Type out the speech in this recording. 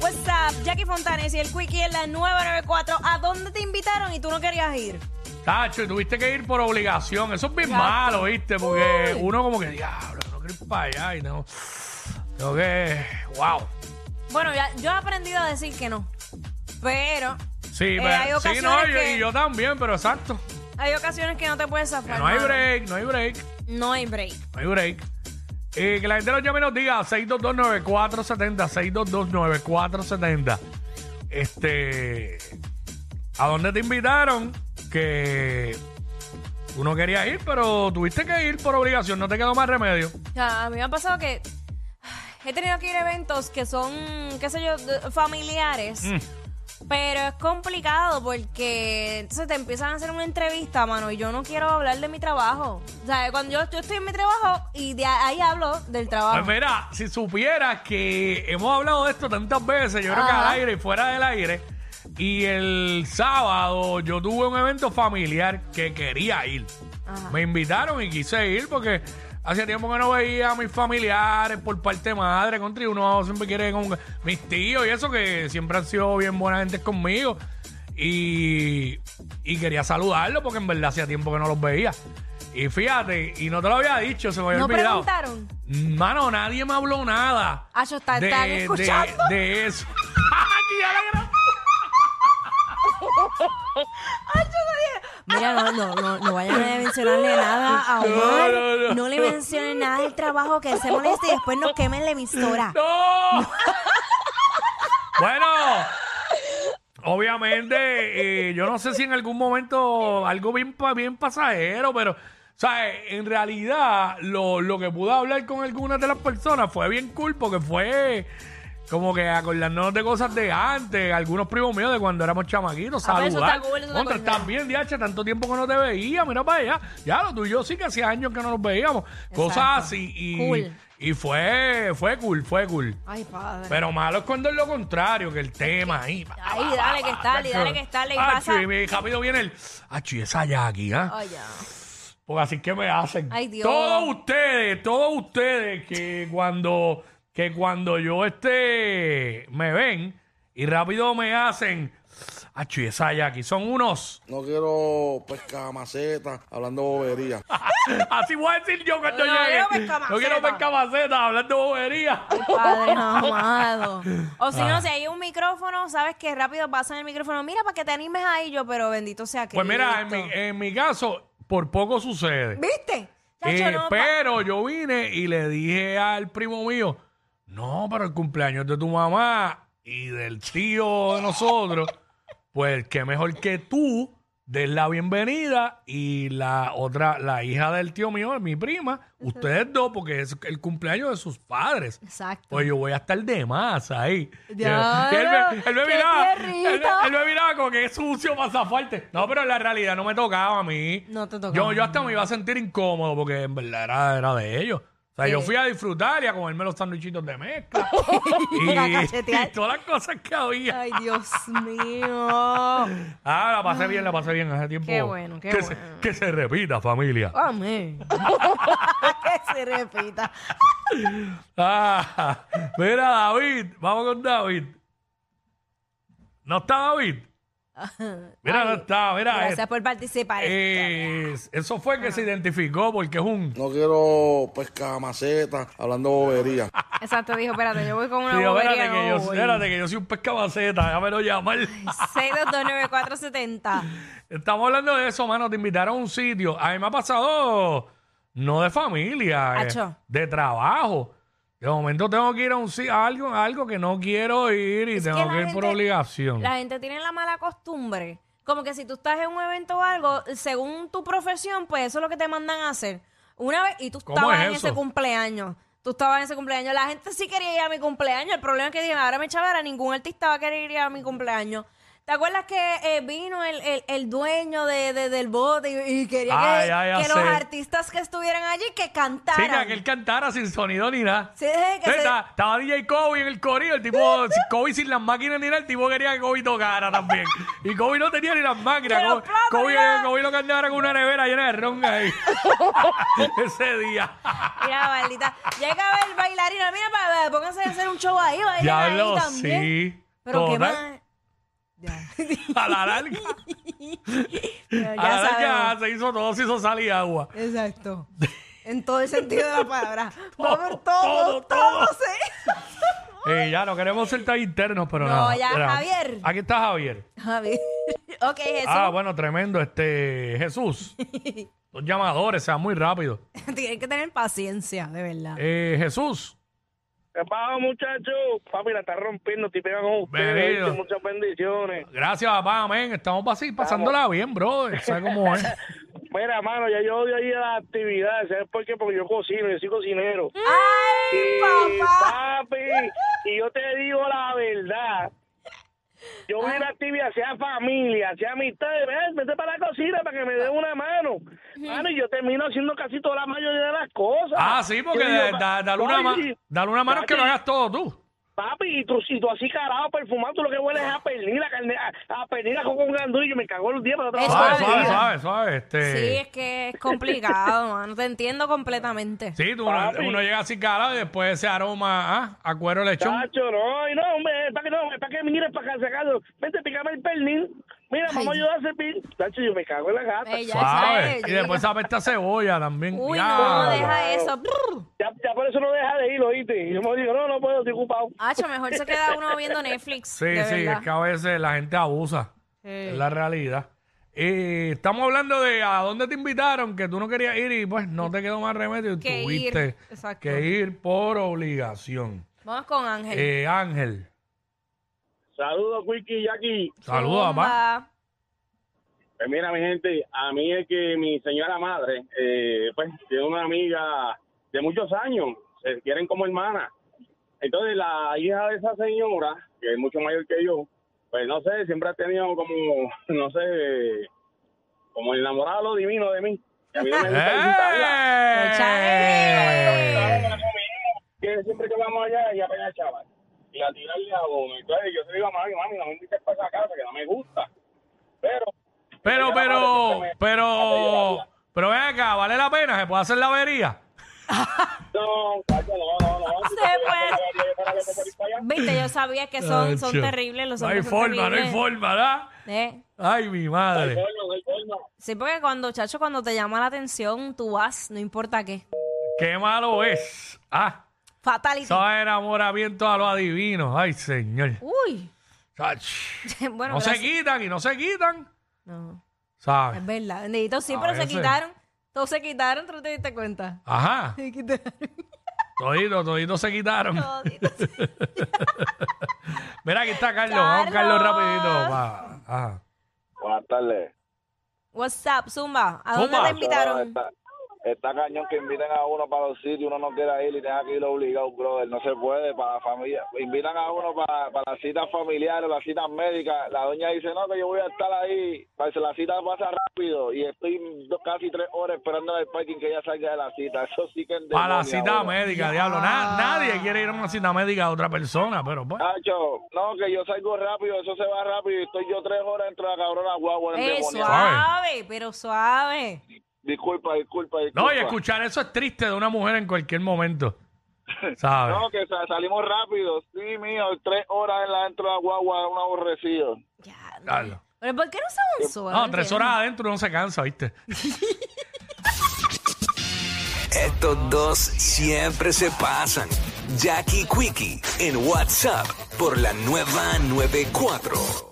What's up? Jackie Fontanes y el Quickie en la 994. ¿A dónde te invitaron y tú no querías ir? Tacho, y tuviste que ir por obligación. Eso es bien Exacto. malo, ¿viste? Porque Uy. uno como que, diablo, no quiero ir para allá y no. Tengo que. ¡Wow! Bueno, ya, yo he aprendido a decir que no. Pero Sí, Eh, pero, hay sí, ocasiones no, y- que- y yo también, pero exacto. hay ocasiones que no te puedes zafar. no hay mano. break, no hay break, No hay break. no hay break. Eh, que la gente nos llame y nos diga 6229470, 6229470. Este. ¿A dónde te invitaron? Que tú no querías ir, pero tuviste que ir por obligación, no te quedó más remedio. Sea, a mí me ha pasado que he tenido que ir a eventos que son, qué sé yo, familiares. Mm. Pero es complicado porque entonces te empiezan a hacer una entrevista, mano, y yo no quiero hablar de mi trabajo. O sea, cuando yo, yo estoy en mi trabajo y de ahí hablo del trabajo. Pues mira, si supieras que hemos hablado de esto tantas veces, yo creo que al aire y fuera del aire, y el sábado yo tuve un evento familiar que quería ir. Ajá. Me invitaron y quise ir porque hace tiempo que no veía a mis familiares por parte de madre, contra y uno siempre quiere con mis tíos y eso que siempre han sido bien buena gente conmigo. Y, y quería saludarlos porque en verdad hacía tiempo que no los veía. Y fíjate, y no te lo había dicho, se me había ¿No olvidado. preguntaron? Mano, nadie me habló nada. Ah, yo está- están de- escuchando. de eso. Aquí ya la gra- Mira, no, no, no, no vayan a mencionarle nada a Omar. No, No, no, no. le mencionen nada del trabajo que se moleste y después nos quemen la emisora. ¡No! bueno, obviamente, eh, yo no sé si en algún momento algo bien, pa- bien pasajero, pero, ¿sabes? En realidad, lo, lo que pude hablar con algunas de las personas fue bien cool porque fue como que acordarnos de cosas de antes, algunos primos míos de cuando éramos chamaquitos, Ah, eso saludar. está cool, eso está Contra, cool. estás bien, DH, tanto tiempo que no te veía, mira para allá. Ya, lo tuyo sí que hacía años que no nos veíamos. Cosas así. Y, Cool. y fue, fue cool, fue cool. Ay, padre. Pero malo es cuando es lo contrario, que el tema ahí. Ahí, dale que está, y dale que está, y Achi, pasa. y rápido viene el. Achi, esa Jackie, ¿ah? Ay, ya. Porque así que me hacen. Ay, Dios. Todos ustedes, todos ustedes que cuando, que cuando yo este me ven y rápido me hacen. Achi, esa Jackie, son unos. No quiero pescar maceta, hablando bobería. Así voy a decir yo cuando No, llegue. yo pesca No quiero pescar maceta, hablando bobería. Padre amado. O si no, si hay un micrófono, sabes que rápido pasan el micrófono. Mira, para que te animes ahí yo, pero bendito sea que. Pues mira, en mi, en mi caso, por poco sucede. ¿Viste? Chacho, Eh, no, pa- pero yo vine y le dije al primo mío, no, pero el cumpleaños de tu mamá y del tío de nosotros, pues qué mejor que tú des la bienvenida y la otra, la hija del tío mío, mi prima, ustedes dos, porque es el cumpleaños de sus padres. Exacto. Pues yo voy a estar de más ahí. Ya, Y él me, él me qué miraba, él, él me miraba como que es sucio pasafuerte. No, pero en la realidad no me tocaba a mí. No te tocaba. Yo, yo hasta me iba a sentir incómodo porque en verdad era, era de ellos. Sea, yo fui a disfrutar y a comerme los sándwichitos de mezcla. A y, cachetear. y todas las cosas que había. Ay, Dios mío. Ah, la pasé bien, la pasé bien hace tiempo. Qué bueno, qué que bueno. Que se repita, familia. Amén. que se repita. Ah, mira, David, vamos con David. ¿No está David? Mira, no está, mira. Gracias eh, por participar. eh, eso fue que se identificó porque es un. No quiero pescar maceta, hablando bobería. Exacto, dijo, espérate, yo voy con una Sí, espérate, bobería. que no yo, voy. espérate, que yo soy un pescabaceta, déjamelo llamar. 6229470. Estamos hablando de eso, mano. Te invitaron a un sitio. A mí me ha pasado, no de familia, eh, Acho. de trabajo. De momento tengo que ir a un si- a algo, a algo que no quiero ir y Es que tengo la que ir por gente- obligación. La gente tiene la mala costumbre. Como que si tú estás en un evento o algo, según tu profesión, pues eso es lo que te mandan a hacer. Una vez, y tú ¿Cómo estabas es en eso? ese cumpleaños. Tú estabas en ese cumpleaños. La gente sí quería ir a mi cumpleaños. El problema es que dijeron, ahora me chavara, ningún artista va a querer ir a mi cumpleaños. ¿Te acuerdas que eh, vino el, el, el dueño de, de- del bote y, y quería que, ay, ya que los sé. artistas que estuvieran allí que cantaran? Sí, que aquel cantara sin sonido ni nada. Sí, que se- estaba, estaba DJ Kobe en el corillo, el tipo, si Kobe sin las máquinas ni nada, el tipo quería que Kobe tocara también. Y Kobe no tenía ni las máquinas. Los Kobe, platos, Kobe, ni nada. Kobe lo cantara con una nevera llena de ron ahí. Ese día. Mira, maldita. Llega a ver bailarina. Mira, para, pónganse a hacer un show ahí, bailen Diablo, ahí también. sí. Pero qué Total. más. Ya, A la larga. ya A la larga sabemos. se hizo todo, se hizo sal y agua. Exacto. En todo el sentido de la palabra. Todo, todo, todo, todo, todo. Eh, ya no queremos ser tan internos, pero No, nada. ya, Mira, Javier. Aquí está Javier. Javi. ok, Jesús. Ah, bueno, tremendo. Este, Jesús. Los llamadores, sean muy rápido. Tienen que tener paciencia, de verdad. Eh, Jesús. ¿Qué pasa, muchachos? Papi, la está rompiendo, estoy pegando con ustedes. Muchas bendiciones. Gracias, papá, amén. Estamos así, pasándola bien, brother. ¿Sabes cómo es? Mira, mano, ya yo odio ir a las actividades. ¿Sabes por qué? Porque yo cocino, yo soy cocinero. ¡Ay, Y, papá! papi, y yo te digo la verdad. Yo voy a una actividad, sea familia, sea amistad, ven, vete para la cocina para que me den una mano. Mano, y yo termino haciendo casi toda la mayoría de las cosas. Ah, sí, porque dale una, dale una mano que lo hagas todo tú. Papi, y tú, y tú así carado, perfumado, tú lo que hueles es a pernil, a, carne, a, a pernil, con gandullo, me cago en los días para Suave, suave. suave, suave, suave. Este, Sí, es que es complicado, mano. Te entiendo completamente. Sí, tú, uno, llega así calado y después ese aroma ah, a cuero lechón. Chacho, no, y no, hombre, es para que no, es para que mires para acá, sacarlo. Vente, pícame el pernil. Mira, vamos a ayudar a servir. Chacho, yo me cago en la gata. Sabes, Y después esa pesta cebolla también. Uy, Ya. no, deja eso. Brr. Ya, ya por eso no deja de ir, oíste. Y yo me digo, no, no puedo, estoy ocupado. Hacho, mejor se queda uno viendo Netflix. Sí, de sí, es que a veces la gente abusa. Sí. Es la realidad. Eh, estamos hablando de a dónde te invitaron, que tú no querías ir y pues no te quedó más remedio y Que tuviste exacto. que ir por obligación. Vamos con Ángel. Eh, Ángel, Saludos, Quickie y Jackie. saludos, papá. Pues mira, mi gente, a mí es que mi señora madre, eh, pues, tiene una amiga de muchos años, se quieren como hermana. Entonces, la hija de esa señora, que es mucho mayor que yo, pues no sé, siempre ha tenido como, no sé, como enamorado lo divino de mí. Y a mí no me gusta visitarla. ¡Eh! Que siempre que vamos allá, ella pega chaval. Y a tirarle a uno. Entonces, yo te digo a mami, mami, no me invites para esa casa, que no me gusta. Pero, Pero, pero, pero, pero ven acá, ¿vale la pena? ¿Se puede hacer la avería? no, cacho, no, no, no. Se puede. Viste, yo sabía que son, son terribles los No hay hombres. forma, no hay forma, ¿verdad? Eh, Ay, mi madre. Sí, porque cuando, chacho, cuando te llama la atención, tú vas, no importa qué. Qué malo es. Ah, Fatality. eso es enamoramiento a los adivinos. Ay, señor. Uy. Ach. bueno, No se quitan y no se quitan. No, ¿Sabes? es verdad. Bendito, sí, A pero se quitaron. Todos se quitaron, tú no te diste cuenta. Ajá. Se quitaron. Toditos, toditos se quitaron. Toditos. Mira, aquí está Carlos. Vamos, Carlos, rapidito. va. Ajá. Buenas tardes. What's up, Zumba? ¿A dónde Zumba. te invitaron? Está cañón que inviten a uno para los sitios, uno no quiera ir y tenga que ir obligado, brother. No se puede para la familia. Invitan a uno para, para las citas familiares, las citas médicas. La doña dice, no, que yo voy a estar ahí. Parece la cita pasa rápido y estoy dos- casi tres horas esperando en el parking que ella salga de la cita. Eso sí que es Para la cita ahora. médica, diablo. Na- nadie quiere ir a una cita médica de otra persona, pero pues. Nacho, no, que yo salgo rápido, eso se va rápido y estoy yo tres horas dentro de la cabrona guagua en Eh, suave, pero suave. Disculpa, disculpa, disculpa. No, y escuchar eso es triste de una mujer en cualquier momento. ¿Sabes? No, que sa- salimos rápido. Sí, mío, tres horas en la dentro de la guagua, un aborrecido. Ya, no. ¿Pero por qué no se avanzó? No, tres horas adentro uno se cansa, ¿viste? Estos dos siempre se pasan. Jackie Quickie en WhatsApp por la nueva 94.